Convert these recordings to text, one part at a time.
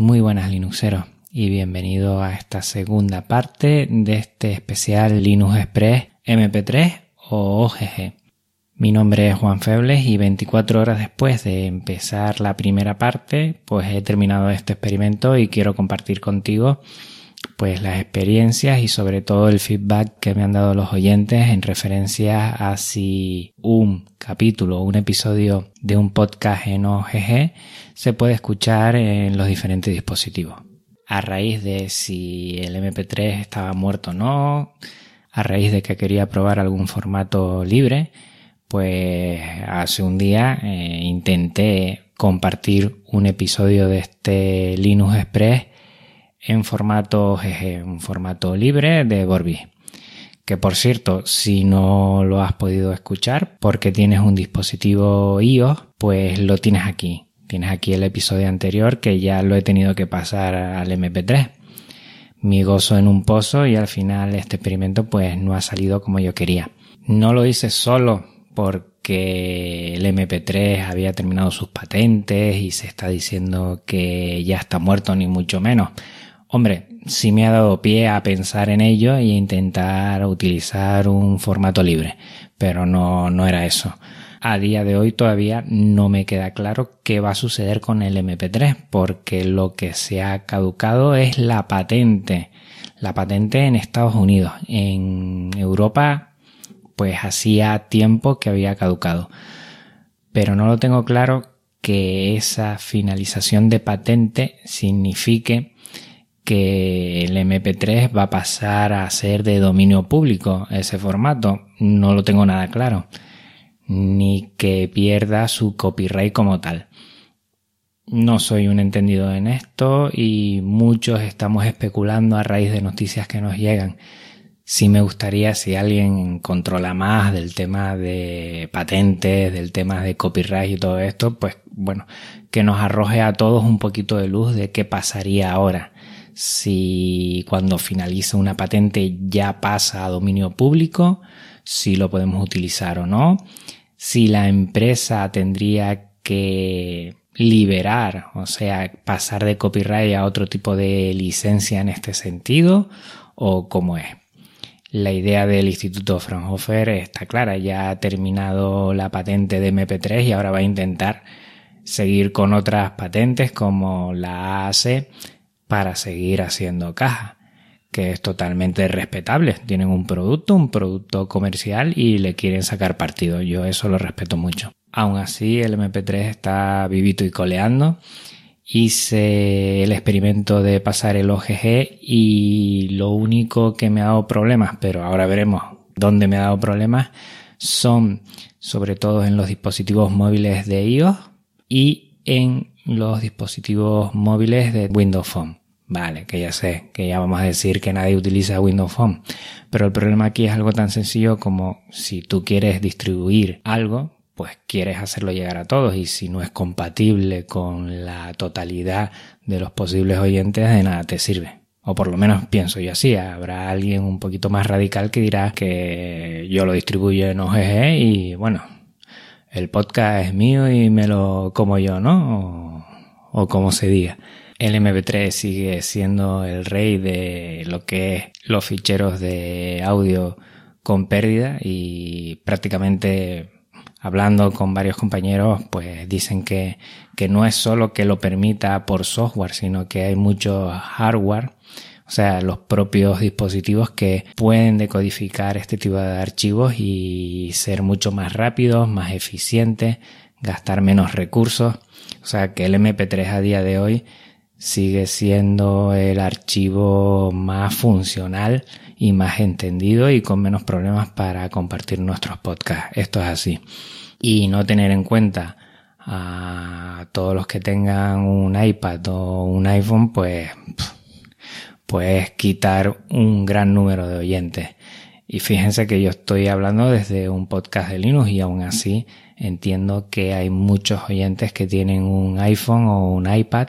Muy buenas Linuxeros y bienvenido a esta segunda parte de este especial Linux Express MP3 o OGG. Mi nombre es Juan Febles y 24 horas después de empezar la primera parte, pues he terminado este experimento y quiero compartir contigo pues las experiencias y sobre todo el feedback que me han dado los oyentes en referencia a si un capítulo o un episodio de un podcast en OGG se puede escuchar en los diferentes dispositivos. A raíz de si el MP3 estaba muerto o no, a raíz de que quería probar algún formato libre, pues hace un día eh, intenté compartir un episodio de este Linux Express en formato un formato libre de Borbi. Que por cierto, si no lo has podido escuchar porque tienes un dispositivo iOS, pues lo tienes aquí. Tienes aquí el episodio anterior que ya lo he tenido que pasar al MP3. Mi gozo en un pozo y al final este experimento pues no ha salido como yo quería. No lo hice solo porque el MP3 había terminado sus patentes y se está diciendo que ya está muerto ni mucho menos Hombre, sí me ha dado pie a pensar en ello e intentar utilizar un formato libre, pero no, no era eso. A día de hoy todavía no me queda claro qué va a suceder con el MP3, porque lo que se ha caducado es la patente. La patente en Estados Unidos. En Europa, pues hacía tiempo que había caducado. Pero no lo tengo claro que esa finalización de patente signifique que el MP3 va a pasar a ser de dominio público ese formato. No lo tengo nada claro. Ni que pierda su copyright como tal. No soy un entendido en esto y muchos estamos especulando a raíz de noticias que nos llegan. Sí me gustaría si alguien controla más del tema de patentes, del tema de copyright y todo esto, pues bueno, que nos arroje a todos un poquito de luz de qué pasaría ahora si cuando finaliza una patente ya pasa a dominio público, si lo podemos utilizar o no, si la empresa tendría que liberar, o sea, pasar de copyright a otro tipo de licencia en este sentido, o cómo es. La idea del Instituto Fraunhofer está clara, ya ha terminado la patente de MP3 y ahora va a intentar seguir con otras patentes como la AAC para seguir haciendo caja, que es totalmente respetable. Tienen un producto, un producto comercial y le quieren sacar partido. Yo eso lo respeto mucho. Aún así, el MP3 está vivito y coleando. Hice el experimento de pasar el OGG y lo único que me ha dado problemas, pero ahora veremos dónde me ha dado problemas, son sobre todo en los dispositivos móviles de iOS y en los dispositivos móviles de Windows Phone. Vale, que ya sé, que ya vamos a decir que nadie utiliza Windows Phone. Pero el problema aquí es algo tan sencillo como si tú quieres distribuir algo, pues quieres hacerlo llegar a todos y si no es compatible con la totalidad de los posibles oyentes, de nada te sirve. O por lo menos pienso yo así. Habrá alguien un poquito más radical que dirá que yo lo distribuyo en OGG y bueno, el podcast es mío y me lo como yo, ¿no? O, o como se diga. El MP3 sigue siendo el rey de lo que es los ficheros de audio con pérdida y prácticamente hablando con varios compañeros pues dicen que, que no es solo que lo permita por software sino que hay mucho hardware o sea, los propios dispositivos que pueden decodificar este tipo de archivos y ser mucho más rápidos, más eficientes, gastar menos recursos. O sea, que el MP3 a día de hoy sigue siendo el archivo más funcional y más entendido y con menos problemas para compartir nuestros podcasts. Esto es así. Y no tener en cuenta a todos los que tengan un iPad o un iPhone, pues, pues quitar un gran número de oyentes. Y fíjense que yo estoy hablando desde un podcast de Linux y aún así entiendo que hay muchos oyentes que tienen un iPhone o un iPad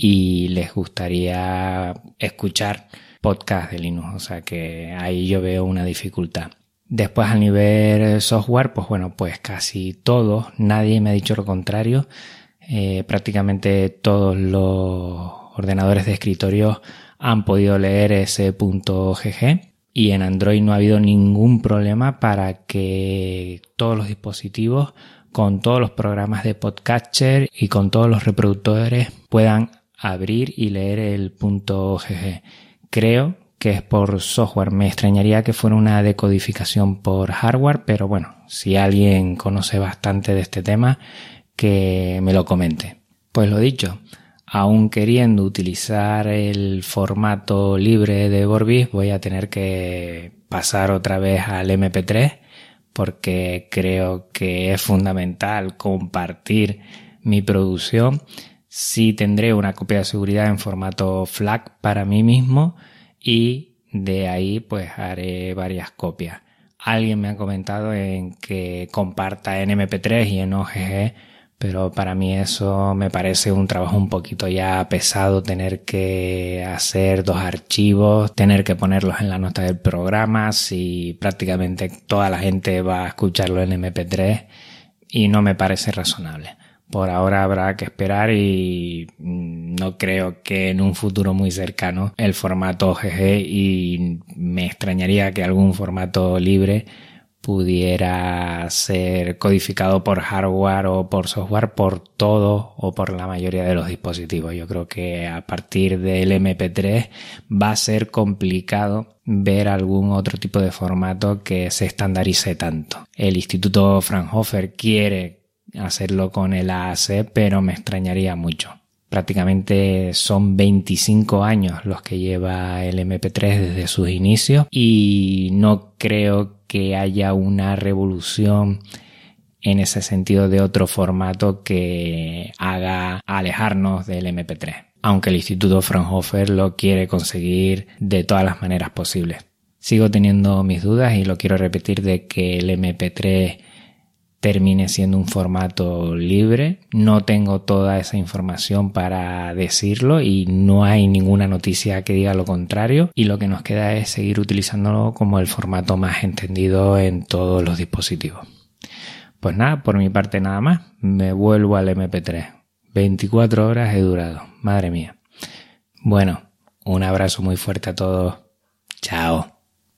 y les gustaría escuchar podcast de Linux. O sea que ahí yo veo una dificultad. Después a nivel software, pues bueno, pues casi todos, nadie me ha dicho lo contrario. Eh, prácticamente todos los ordenadores de escritorio han podido leer ese punto .gg y en Android no ha habido ningún problema para que todos los dispositivos con todos los programas de podcatcher y con todos los reproductores puedan abrir y leer el punto .gg. Creo que es por software. Me extrañaría que fuera una decodificación por hardware, pero bueno, si alguien conoce bastante de este tema, que me lo comente. Pues lo dicho, aún queriendo utilizar el formato libre de Vorbis, voy a tener que pasar otra vez al MP3 porque creo que es fundamental compartir mi producción. Sí tendré una copia de seguridad en formato FLAC para mí mismo y de ahí pues haré varias copias. Alguien me ha comentado en que comparta en MP3 y en OGG, pero para mí eso me parece un trabajo un poquito ya pesado tener que hacer dos archivos, tener que ponerlos en la nota del programa si prácticamente toda la gente va a escucharlo en MP3 y no me parece razonable por ahora habrá que esperar y no creo que en un futuro muy cercano el formato GG y me extrañaría que algún formato libre pudiera ser codificado por hardware o por software por todo o por la mayoría de los dispositivos. Yo creo que a partir del MP3 va a ser complicado ver algún otro tipo de formato que se estandarice tanto. El Instituto Fraunhofer quiere hacerlo con el AAC, pero me extrañaría mucho. Prácticamente son 25 años los que lleva el MP3 desde sus inicios y no creo que haya una revolución en ese sentido de otro formato que haga alejarnos del MP3, aunque el Instituto Fraunhofer lo quiere conseguir de todas las maneras posibles. Sigo teniendo mis dudas y lo quiero repetir de que el MP3 termine siendo un formato libre. No tengo toda esa información para decirlo y no hay ninguna noticia que diga lo contrario y lo que nos queda es seguir utilizándolo como el formato más entendido en todos los dispositivos. Pues nada, por mi parte nada más, me vuelvo al MP3. 24 horas he durado, madre mía. Bueno, un abrazo muy fuerte a todos. Chao.